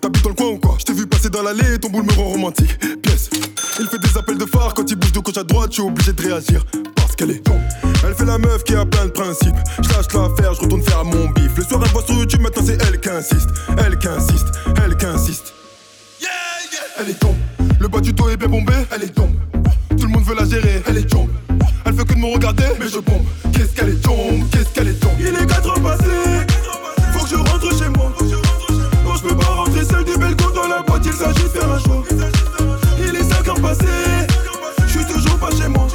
S43: T'habites dans le coin ou quoi Je t'ai vu passer dans l'allée, ton boule me rend romantique. Pièce. Il fait des appels de phare quand il bouge de gauche à droite, je suis obligé de réagir. Parce qu'elle est. Elle fait la meuf qui a plein de principes. Je lâche l'affaire, je retourne faire mon bif. Le soir, elle voit sur YouTube, maintenant c'est elle qui insiste. Elle qui insiste, elle qui insiste. Elle est tombe. Le bas du dos est bien bombé, elle est tombe. Tout le monde veut la gérer, elle est tombe. Elle veut que de me regarder, mais je bombe. Qu'est-ce qu'elle est tombe, qu'est-ce qu'elle est tombe.
S30: Il est 4 heures passées, dans la boîte, il s'agit de faire un choix. Il est 5 heures passées, je suis toujours pas chez moi.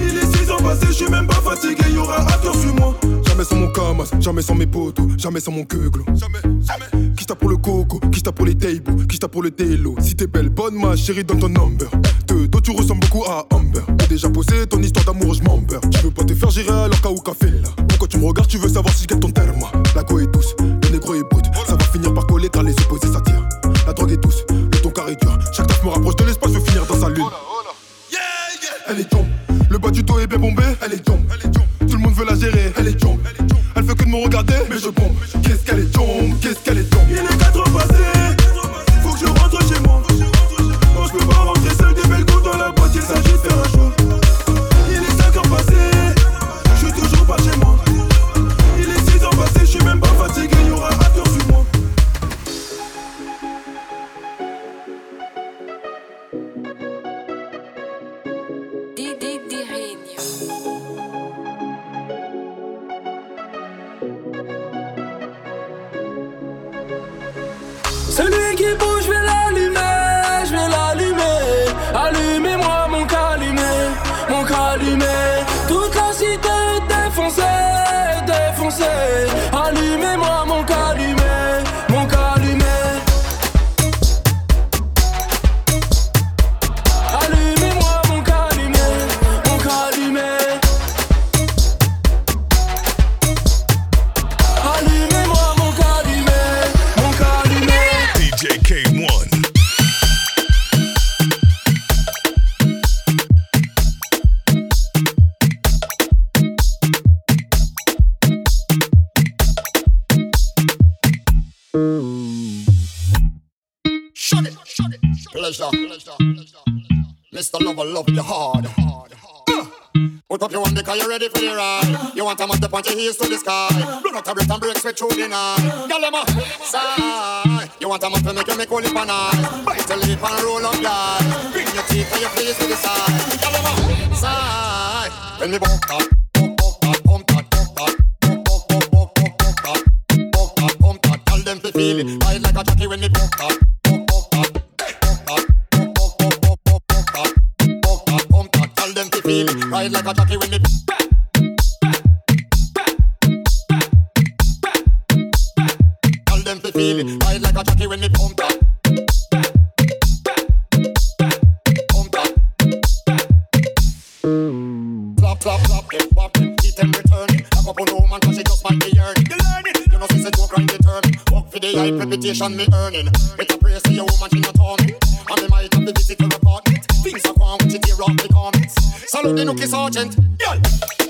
S30: Il est 6 heures passées, je suis même pas fatigué, y'aura after sur moi.
S43: Jamais sans mon camas, jamais sans mes potos, jamais sans mon queuglo. Jamais, jamais. Qui t'a pour le coco, qui t'a pour les tables, qui t'a pour le télo. Si t'es belle, bonne ma chérie, donne ton number. De dos, tu ressembles beaucoup à Amber. T'as déjà posé ton histoire d'amour, je m'en beurre. Tu veux pas te faire gérer alors qu'à ou café là. Pourquoi tu me regardes, tu veux savoir si je gagne ton terme. La go est douce, le négro est brut. Ça va finir par coller car les opposés s'attirent. Le ton carré dur. Chaque taf me rapproche de l'espace, je veux finir dans sa lune. Elle est tombe, le bas du dos est bien bombé, elle est tombe. Tout le monde veut la gérer, elle est tombe. Elle veut que de me regarder, mais je bombe. Qu'est-ce qu'elle est tombe, qu'est-ce qu'elle est tombe?
S30: Il est 4
S44: Mr. Lover, love you hard. Uh. Put up your hand because you're ready for the ride. You want a man to point your heels to the sky. Blow out a breath and break sweat through the night. Girl, them sigh. You want a man to make you make only pan eyes. Bite your lip and roll up your Bring your teeth and your face to the side. Girl, them sigh. When me walk up. Feel it, ride like a jockey when me poke up. Feel ride like a jockey when me. Tell them to feel it, ride like a jockey when me pump up. Pump up. Flop, flop, flop, wop them, keep them returning. Lock up on no man 'cause she just might be yearning. You learn it, you know, since it's joke right determined. Work for the high reputation me earning. Better praise to your woman, she not torment. And me might have to visit her Colonel the Nookie Sergeant.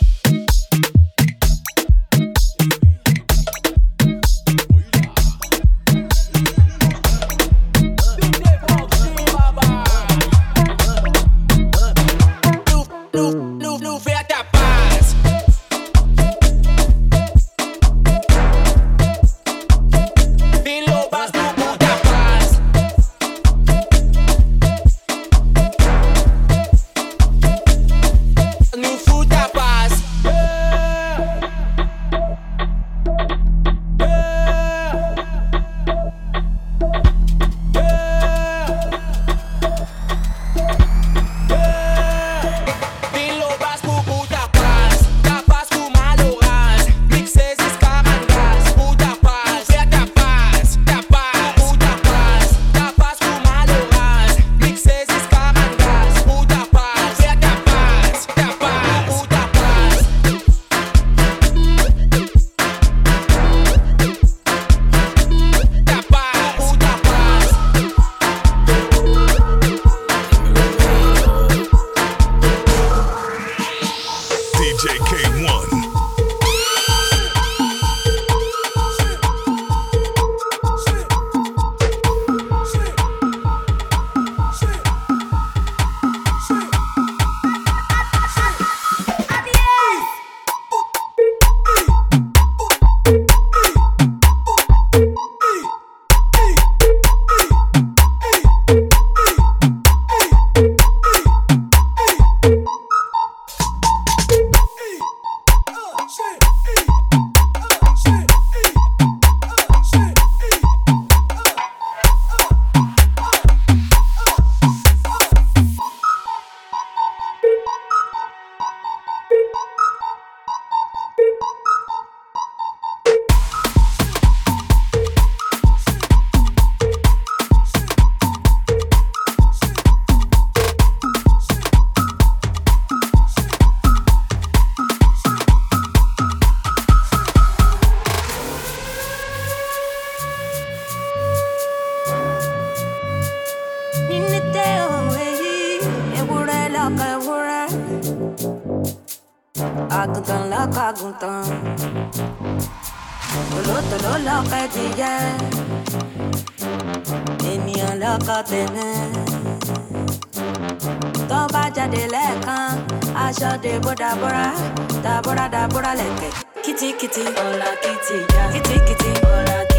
S19: kitty, hola kitty, yeah. Kitty kitty, hola kitty.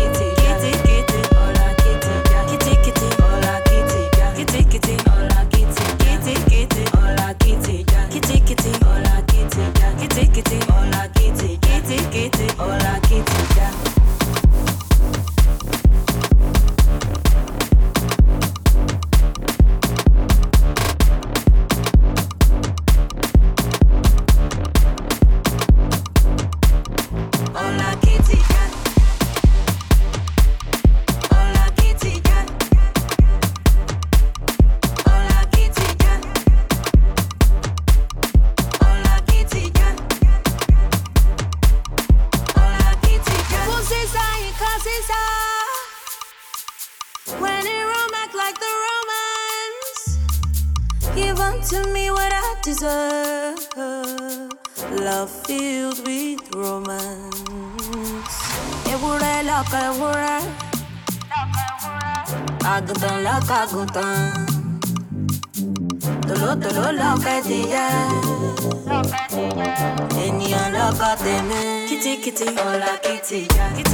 S19: Ọ̀la kitty